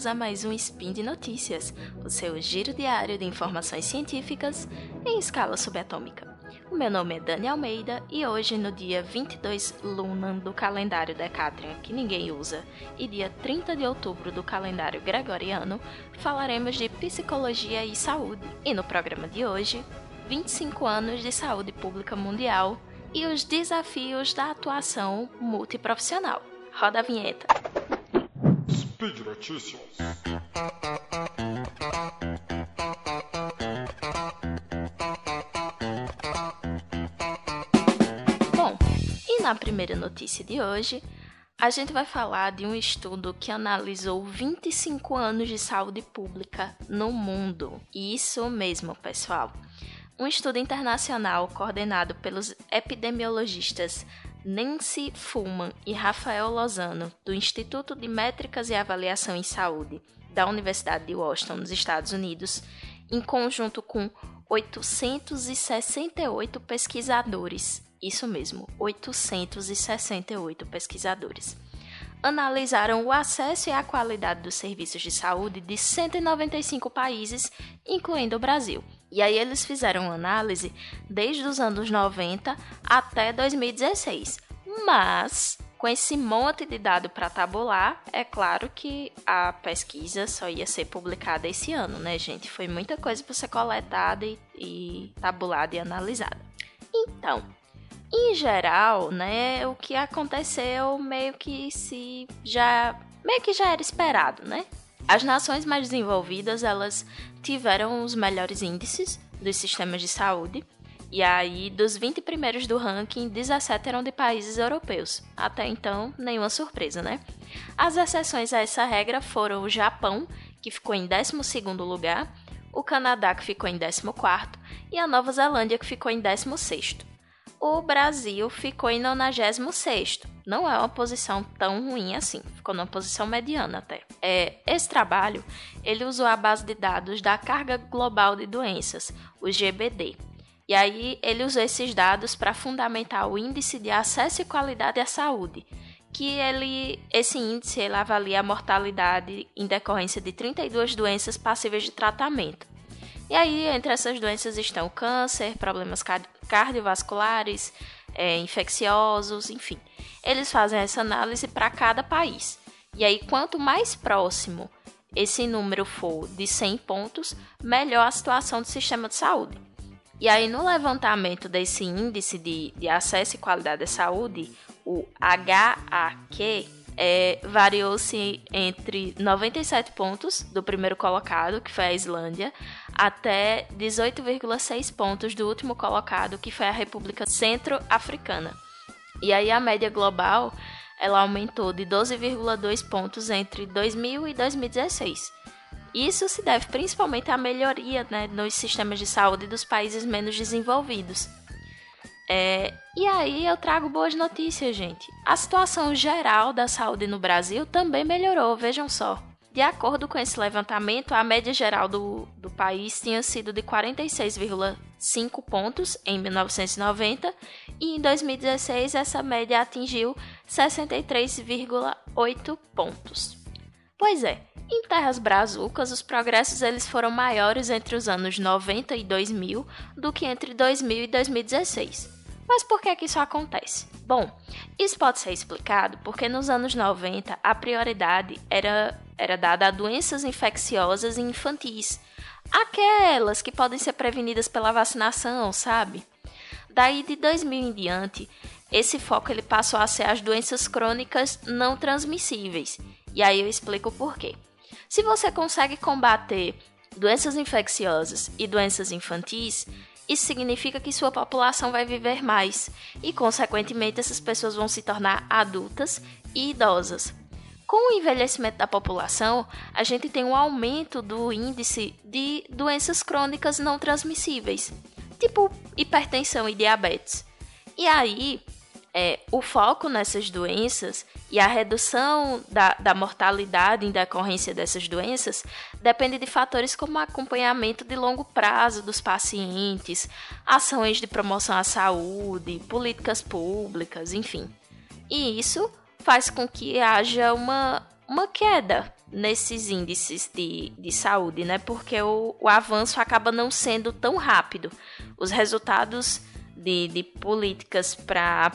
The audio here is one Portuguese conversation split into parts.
bem-vindos a mais um Spin de Notícias, o seu giro diário de informações científicas em escala subatômica. O meu nome é Dani Almeida e hoje, no dia 22 Lunan do calendário Decatrian, que ninguém usa, e dia 30 de outubro do calendário Gregoriano, falaremos de psicologia e saúde. E no programa de hoje, 25 anos de saúde pública mundial e os desafios da atuação multiprofissional. Roda a vinheta. Speed Notícias. Bom, e na primeira notícia de hoje, a gente vai falar de um estudo que analisou 25 anos de saúde pública no mundo. Isso mesmo, pessoal. Um estudo internacional coordenado pelos epidemiologistas Nancy Fullman e Rafael Lozano, do Instituto de Métricas e Avaliação em Saúde da Universidade de Washington, nos Estados Unidos, em conjunto com 868 pesquisadores. Isso mesmo, 868 pesquisadores. Analisaram o acesso e a qualidade dos serviços de saúde de 195 países, incluindo o Brasil. E aí eles fizeram análise desde os anos 90 até 2016. Mas com esse monte de dado para tabular, é claro que a pesquisa só ia ser publicada esse ano, né, gente? Foi muita coisa para ser coletada e, e tabulada e analisada. Então, em geral, né, o que aconteceu meio que se já meio que já era esperado, né? As nações mais desenvolvidas, elas tiveram os melhores índices dos sistemas de saúde. E aí, dos 20 primeiros do ranking, 17 eram de países europeus. Até então, nenhuma surpresa, né? As exceções a essa regra foram o Japão, que ficou em 12 lugar, o Canadá, que ficou em 14 e a Nova Zelândia, que ficou em 16 o Brasil ficou em 96 Não é uma posição tão ruim assim, ficou numa posição mediana até. É, esse trabalho, ele usou a base de dados da Carga Global de Doenças, o GBD. E aí ele usou esses dados para fundamentar o Índice de Acesso e Qualidade à Saúde, que ele, esse índice ele avalia a mortalidade em decorrência de 32 doenças passíveis de tratamento. E aí, entre essas doenças estão o câncer, problemas cardiovasculares, é, infecciosos, enfim. Eles fazem essa análise para cada país. E aí, quanto mais próximo esse número for de 100 pontos, melhor a situação do sistema de saúde. E aí, no levantamento desse índice de, de acesso e qualidade da saúde, o HAQ, é, variou-se entre 97 pontos do primeiro colocado, que foi a Islândia, até 18,6 pontos do último colocado, que foi a República Centro-Africana. E aí a média global ela aumentou de 12,2 pontos entre 2000 e 2016. Isso se deve principalmente à melhoria né, nos sistemas de saúde dos países menos desenvolvidos. É, e aí eu trago boas notícias, gente. A situação geral da saúde no Brasil também melhorou, vejam só. De acordo com esse levantamento, a média geral do, do país tinha sido de 46,5 pontos em 1990 e em 2016 essa média atingiu 63,8 pontos. Pois é, em terras brazucas, os progressos eles foram maiores entre os anos 90 e 2000 do que entre 2000 e 2016. Mas por que, que isso acontece? Bom, isso pode ser explicado porque nos anos 90 a prioridade era, era dada a doenças infecciosas e infantis, aquelas que podem ser prevenidas pela vacinação, sabe? Daí de 2000 em diante, esse foco ele passou a ser as doenças crônicas não transmissíveis. E aí eu explico por quê. Se você consegue combater doenças infecciosas e doenças infantis, isso significa que sua população vai viver mais e, consequentemente, essas pessoas vão se tornar adultas e idosas. Com o envelhecimento da população, a gente tem um aumento do índice de doenças crônicas não transmissíveis, tipo hipertensão e diabetes. E aí, é, o foco nessas doenças e a redução da, da mortalidade em decorrência dessas doenças depende de fatores como acompanhamento de longo prazo dos pacientes, ações de promoção à saúde, políticas públicas, enfim. E isso faz com que haja uma, uma queda nesses índices de, de saúde, né? Porque o, o avanço acaba não sendo tão rápido. Os resultados de, de políticas para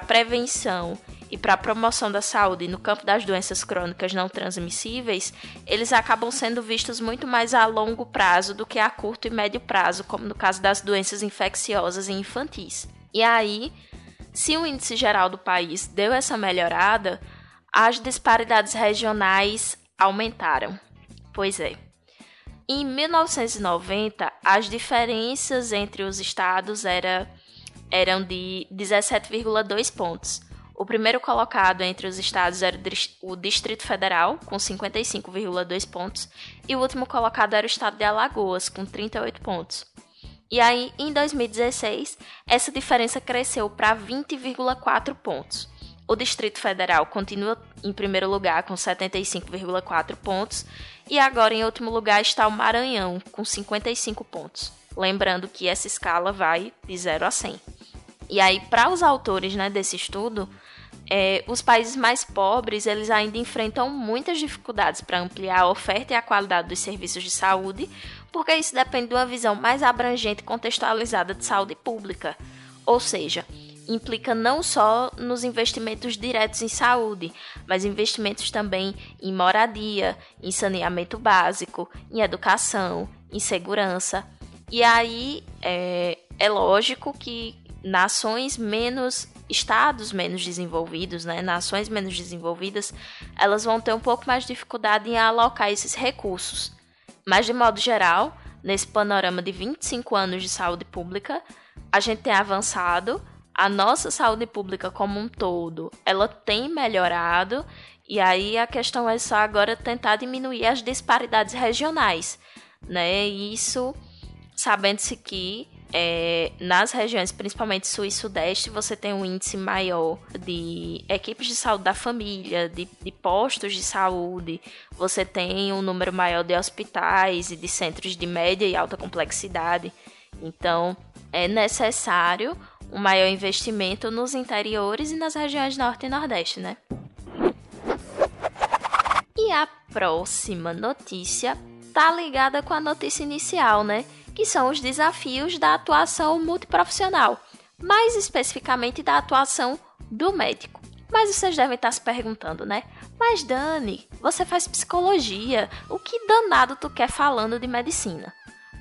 prevenção e para a promoção da saúde no campo das doenças crônicas não transmissíveis, eles acabam sendo vistos muito mais a longo prazo do que a curto e médio prazo, como no caso das doenças infecciosas e infantis. E aí, se o índice geral do país deu essa melhorada, as disparidades regionais aumentaram. Pois é. Em 1990, as diferenças entre os estados era, eram de 17,2 pontos. O primeiro colocado entre os estados era o Distrito Federal, com 55,2 pontos, e o último colocado era o estado de Alagoas, com 38 pontos. E aí, em 2016, essa diferença cresceu para 20,4 pontos. O Distrito Federal continua em primeiro lugar com 75,4 pontos e agora em último lugar está o Maranhão com 55 pontos. Lembrando que essa escala vai de 0 a 100. E aí, para os autores né, desse estudo, é, os países mais pobres eles ainda enfrentam muitas dificuldades para ampliar a oferta e a qualidade dos serviços de saúde, porque isso depende de uma visão mais abrangente e contextualizada de saúde pública. Ou seja, implica não só nos investimentos diretos em saúde, mas investimentos também em moradia, em saneamento básico, em educação, em segurança. E aí é, é lógico que nações menos estados menos desenvolvidos, né, nações menos desenvolvidas, elas vão ter um pouco mais de dificuldade em alocar esses recursos. Mas de modo geral, nesse panorama de 25 anos de saúde pública, a gente tem avançado a nossa saúde pública como um todo, ela tem melhorado e aí a questão é só agora tentar diminuir as disparidades regionais, né? Isso sabendo-se que é, nas regiões, principalmente sul e sudeste, você tem um índice maior de equipes de saúde da família, de, de postos de saúde, você tem um número maior de hospitais e de centros de média e alta complexidade. Então, é necessário um maior investimento nos interiores e nas regiões norte e nordeste, né? E a próxima notícia tá ligada com a notícia inicial, né? Que são os desafios da atuação multiprofissional, mais especificamente da atuação do médico. Mas vocês devem estar se perguntando, né? Mas Dani, você faz psicologia, o que danado tu quer falando de medicina?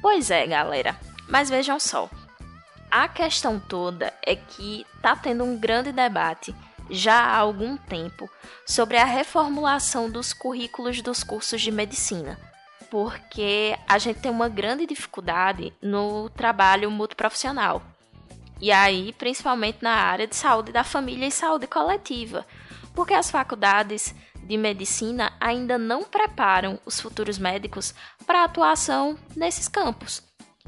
Pois é, galera. Mas vejam só, a questão toda é que está tendo um grande debate já há algum tempo sobre a reformulação dos currículos dos cursos de medicina, porque a gente tem uma grande dificuldade no trabalho multiprofissional. E aí, principalmente na área de saúde da família e saúde coletiva, porque as faculdades de medicina ainda não preparam os futuros médicos para atuação nesses campos.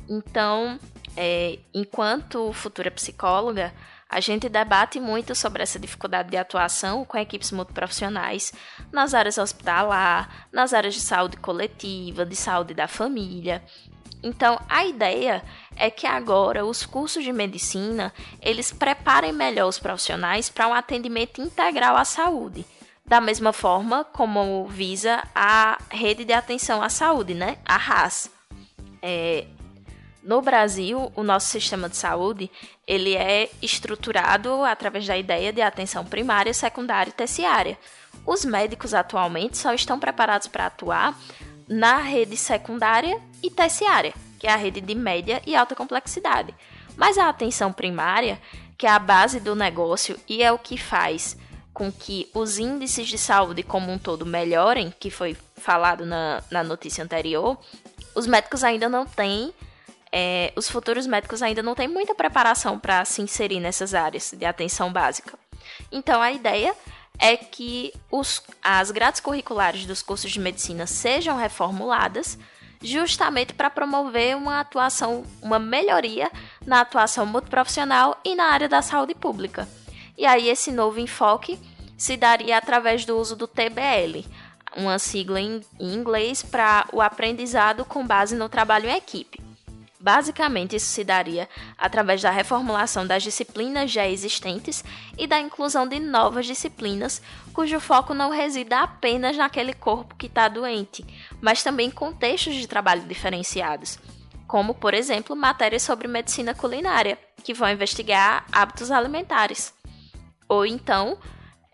Então, é, enquanto futura psicóloga, a gente debate muito sobre essa dificuldade de atuação com equipes multiprofissionais nas áreas hospitalar, nas áreas de saúde coletiva, de saúde da família. Então, a ideia é que agora os cursos de medicina, eles preparem melhor os profissionais para um atendimento integral à saúde. Da mesma forma como visa a rede de atenção à saúde, né? A RAS. É, no Brasil, o nosso sistema de saúde ele é estruturado através da ideia de atenção primária, secundária e terciária. Os médicos atualmente só estão preparados para atuar na rede secundária e terciária, que é a rede de média e alta complexidade. Mas a atenção primária, que é a base do negócio e é o que faz com que os índices de saúde como um todo melhorem, que foi falado na, na notícia anterior, os médicos ainda não têm é, os futuros médicos ainda não têm muita preparação para se inserir nessas áreas de atenção básica. Então, a ideia é que os, as grades curriculares dos cursos de medicina sejam reformuladas justamente para promover uma atuação, uma melhoria na atuação multiprofissional e na área da saúde pública. E aí esse novo enfoque se daria através do uso do TBL, uma sigla em inglês para o aprendizado com base no trabalho em equipe Basicamente, isso se daria através da reformulação das disciplinas já existentes e da inclusão de novas disciplinas, cujo foco não resida apenas naquele corpo que está doente, mas também contextos de trabalho diferenciados, como, por exemplo, matérias sobre medicina culinária, que vão investigar hábitos alimentares, ou então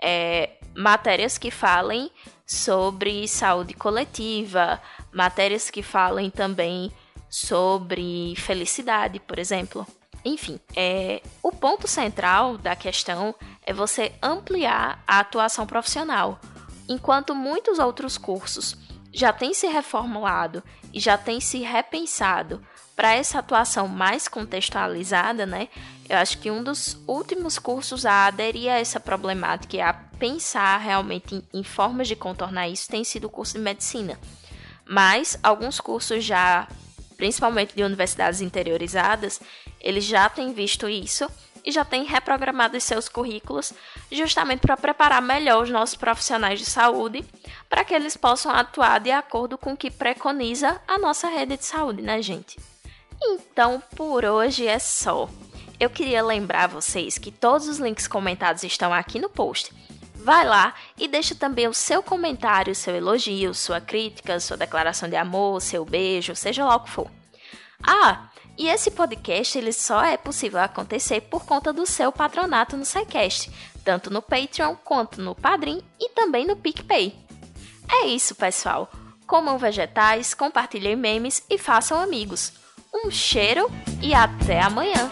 é, matérias que falem sobre saúde coletiva, matérias que falem também sobre felicidade, por exemplo. Enfim, é, o ponto central da questão é você ampliar a atuação profissional. Enquanto muitos outros cursos já têm se reformulado e já têm se repensado para essa atuação mais contextualizada, né? Eu acho que um dos últimos cursos a aderir a essa problemática e a pensar realmente em, em formas de contornar isso tem sido o curso de medicina. Mas alguns cursos já principalmente de universidades interiorizadas, eles já têm visto isso e já têm reprogramado os seus currículos justamente para preparar melhor os nossos profissionais de saúde para que eles possam atuar de acordo com o que preconiza a nossa rede de saúde, né, gente? Então, por hoje é só. Eu queria lembrar vocês que todos os links comentados estão aqui no post. Vai lá e deixa também o seu comentário, seu elogio, sua crítica, sua declaração de amor, seu beijo, seja lá o que for. Ah, e esse podcast ele só é possível acontecer por conta do seu patronato no SciCast, tanto no Patreon quanto no Padrim e também no PicPay. É isso, pessoal. Comam vegetais, compartilhem memes e façam amigos. Um cheiro e até amanhã!